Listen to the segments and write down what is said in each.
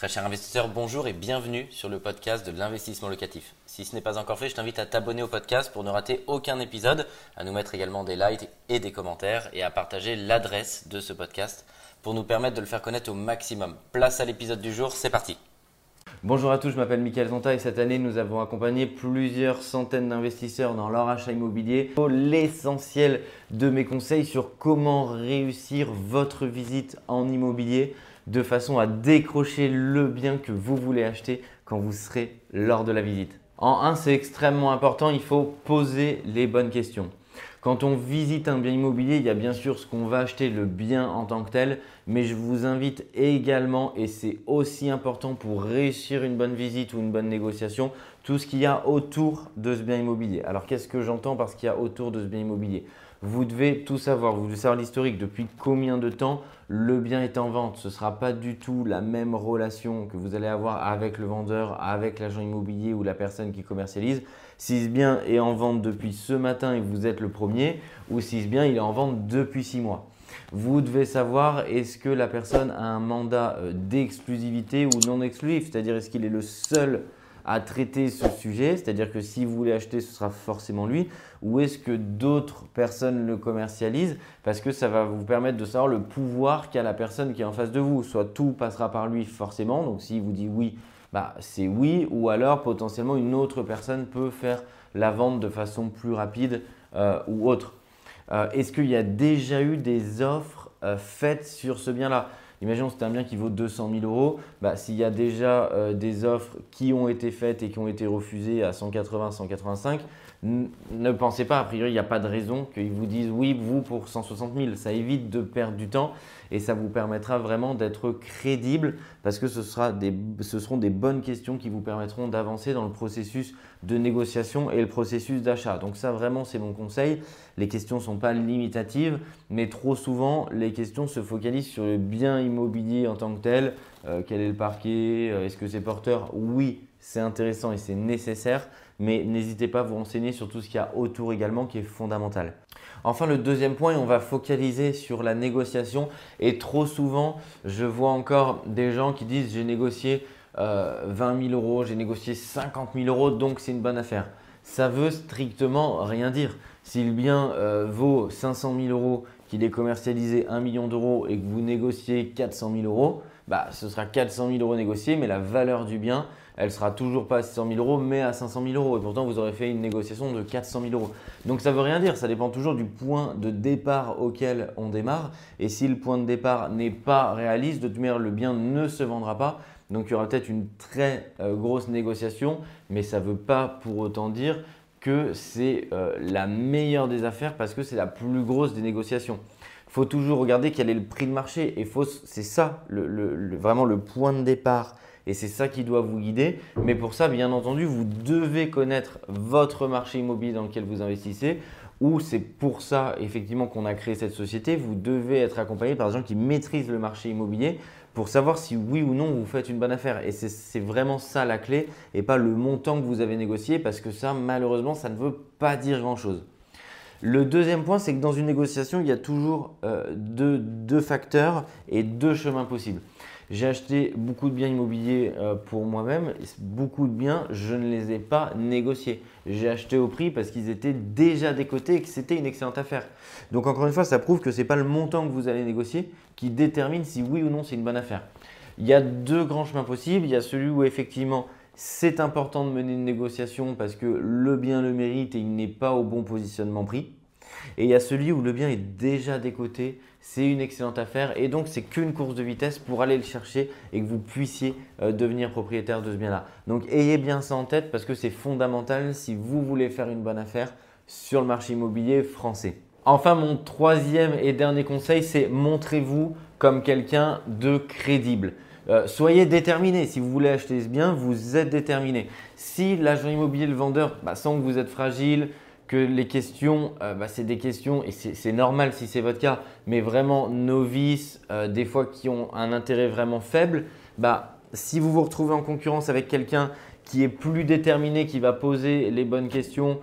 Très cher investisseur, bonjour et bienvenue sur le podcast de l'investissement locatif. Si ce n'est pas encore fait, je t'invite à t'abonner au podcast pour ne rater aucun épisode, à nous mettre également des likes et des commentaires et à partager l'adresse de ce podcast pour nous permettre de le faire connaître au maximum. Place à l'épisode du jour, c'est parti. Bonjour à tous, je m'appelle Michael Zonta et cette année nous avons accompagné plusieurs centaines d'investisseurs dans leur achat immobilier. L'essentiel de mes conseils sur comment réussir votre visite en immobilier de façon à décrocher le bien que vous voulez acheter quand vous serez lors de la visite. En 1, c'est extrêmement important, il faut poser les bonnes questions. Quand on visite un bien immobilier, il y a bien sûr ce qu'on va acheter, le bien en tant que tel, mais je vous invite également, et c'est aussi important pour réussir une bonne visite ou une bonne négociation, tout ce qu'il y a autour de ce bien immobilier. Alors qu'est-ce que j'entends par ce qu'il y a autour de ce bien immobilier? Vous devez tout savoir, vous devez savoir l'historique, depuis combien de temps le bien est en vente? Ce ne sera pas du tout la même relation que vous allez avoir avec le vendeur, avec l'agent immobilier ou la personne qui commercialise si ce bien est en vente depuis ce matin et vous êtes le premier, ou si ce bien il est en vente depuis six mois. Vous devez savoir est-ce que la personne a un mandat euh, d'exclusivité ou non exclusif, c'est-à-dire est-ce qu'il est le seul à traiter ce sujet, c'est-à-dire que si vous voulez acheter, ce sera forcément lui, ou est-ce que d'autres personnes le commercialisent parce que ça va vous permettre de savoir le pouvoir qu'a la personne qui est en face de vous. Soit tout passera par lui forcément, donc s'il vous dit oui, bah, c'est oui, ou alors potentiellement une autre personne peut faire la vente de façon plus rapide euh, ou autre. Euh, est-ce qu'il y a déjà eu des offres euh, faites sur ce bien-là? Imaginons c'est un bien qui vaut 200 000 euros. Bah, S'il y a déjà des offres qui ont été faites et qui ont été refusées à 180, 185, ne pensez pas, a priori, il n'y a pas de raison qu'ils vous disent oui, vous pour 160 000. Ça évite de perdre du temps et ça vous permettra vraiment d'être crédible parce que ce, sera des, ce seront des bonnes questions qui vous permettront d'avancer dans le processus de négociation et le processus d'achat. Donc ça, vraiment, c'est mon conseil. Les questions ne sont pas limitatives, mais trop souvent, les questions se focalisent sur le bien immobilier en tant que tel. Euh, quel est le parquet euh, Est-ce que c'est porteur? Oui, c'est intéressant et c'est nécessaire, mais n'hésitez pas à vous renseigner sur tout ce qu'il y a autour également qui est fondamental. Enfin, le deuxième point, on va focaliser sur la négociation et trop souvent, je vois encore des gens qui disent j'ai négocié 20 euh, 000 euros, j'ai négocié 50 000 euros, donc c'est une bonne affaire. Ça veut strictement rien dire. Si le bien euh, vaut 500 000 euros, qu'il est commercialisé 1 million d'euros et que vous négociez 400 000 euros, bah, ce sera 400 000 euros négociés, mais la valeur du bien, elle sera toujours pas à 600 000 euros, mais à 500 000 euros. Et pourtant, vous aurez fait une négociation de 400 000 euros. Donc, ça veut rien dire. Ça dépend toujours du point de départ auquel on démarre. Et si le point de départ n'est pas réaliste, de toute manière, le bien ne se vendra pas. Donc, il y aura peut-être une très euh, grosse négociation, mais ça ne veut pas pour autant dire que c'est euh, la meilleure des affaires parce que c'est la plus grosse des négociations faut toujours regarder quel est le prix de marché. Et c'est ça vraiment le point de départ. Et c'est ça qui doit vous guider. Mais pour ça, bien entendu, vous devez connaître votre marché immobilier dans lequel vous investissez. Ou c'est pour ça, effectivement, qu'on a créé cette société. Vous devez être accompagné par des gens qui maîtrisent le marché immobilier pour savoir si oui ou non vous faites une bonne affaire. Et c'est vraiment ça la clé et pas le montant que vous avez négocié parce que ça, malheureusement, ça ne veut pas dire grand-chose. Le deuxième point, c'est que dans une négociation, il y a toujours euh, deux, facteurs et deux chemins possibles. J'ai acheté beaucoup de biens immobiliers euh, pour moi-même. Beaucoup de biens, je ne les ai pas négociés. J'ai acheté au prix parce qu'ils étaient déjà décotés et que c'était une excellente affaire. Donc encore une fois, ça prouve que ce n'est pas le montant que vous allez négocier qui détermine si oui ou non c'est une bonne affaire. Il y a deux grands chemins possibles. Il y a celui où effectivement c'est important de mener une négociation parce que le bien le mérite et il n'est pas au bon positionnement prix. Et il y a celui où le bien est déjà décoté, c'est une excellente affaire et donc c'est qu'une course de vitesse pour aller le chercher et que vous puissiez euh, devenir propriétaire de ce bien-là. Donc ayez bien ça en tête parce que c'est fondamental si vous voulez faire une bonne affaire sur le marché immobilier français. Enfin, mon troisième et dernier conseil, c'est montrez-vous comme quelqu'un de crédible. Euh, soyez déterminé. Si vous voulez acheter ce bien, vous êtes déterminé. Si l'agent immobilier, le vendeur, bah, sent que vous êtes fragile, que les questions, euh, bah, c'est des questions, et c'est normal si c'est votre cas, mais vraiment novices, euh, des fois qui ont un intérêt vraiment faible, bah, si vous vous retrouvez en concurrence avec quelqu'un qui est plus déterminé, qui va poser les bonnes questions,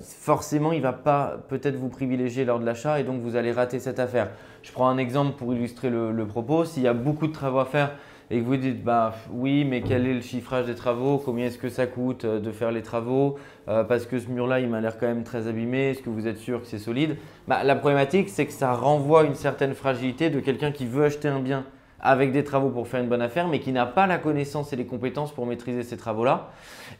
forcément, il ne va pas peut-être vous privilégier lors de l'achat et donc vous allez rater cette affaire. Je prends un exemple pour illustrer le, propos. S'il y a beaucoup de travaux à faire, et que vous dites bah oui, mais quel est le chiffrage des travaux? Combien est-ce que ça coûte euh, de faire les travaux? Euh, Parce que ce mur-là, il m'a l'air quand même très abîmé. Est-ce que vous êtes sûr que c'est solide? Bah, La problématique, c'est que ça renvoie une certaine fragilité de quelqu'un qui veut acheter un bien avec des travaux pour faire une bonne affaire, mais qui n'a pas la connaissance et les compétences pour maîtriser ces travaux-là,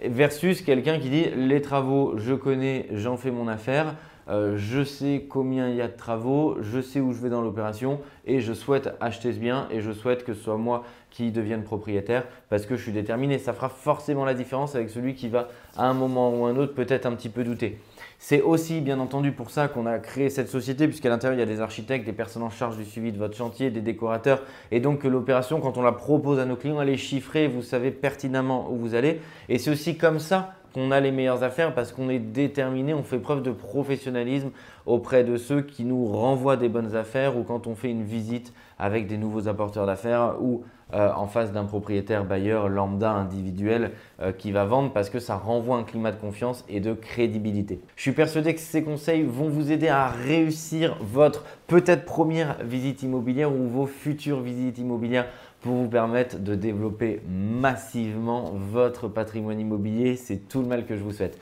versus quelqu'un qui dit les travaux, je connais, j'en fais mon affaire. Euh, je sais combien il y a de travaux, je sais où je vais dans l'opération et je souhaite acheter ce bien et je souhaite que ce soit moi qui devienne propriétaire parce que je suis déterminé. Ça fera forcément la différence avec celui qui va à un moment ou un autre peut-être un petit peu douter. C'est aussi bien entendu pour ça qu'on a créé cette société puisqu'à l'intérieur il y a des architectes, des personnes en charge du suivi de votre chantier, des décorateurs et donc que l'opération quand on la propose à nos clients elle est chiffrée, vous savez pertinemment où vous allez et c'est aussi comme ça qu'on a les meilleures affaires parce qu'on est déterminé, on fait preuve de professionnalisme auprès de ceux qui nous renvoient des bonnes affaires ou quand on fait une visite avec des nouveaux apporteurs d'affaires ou euh, en face d'un propriétaire bailleur lambda individuel euh, qui va vendre parce que ça renvoie un climat de confiance et de crédibilité. Je suis persuadé que ces conseils vont vous aider à réussir votre peut-être première visite immobilière ou vos futures visites immobilières pour vous permettre de développer massivement votre patrimoine immobilier. C'est tout le mal que je vous souhaite.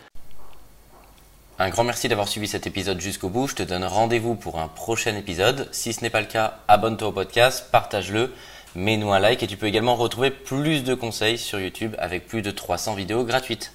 Un grand merci d'avoir suivi cet épisode jusqu'au bout. Je te donne rendez-vous pour un prochain épisode. Si ce n'est pas le cas, abonne-toi au podcast, partage-le, mets-nous un like et tu peux également retrouver plus de conseils sur YouTube avec plus de 300 vidéos gratuites.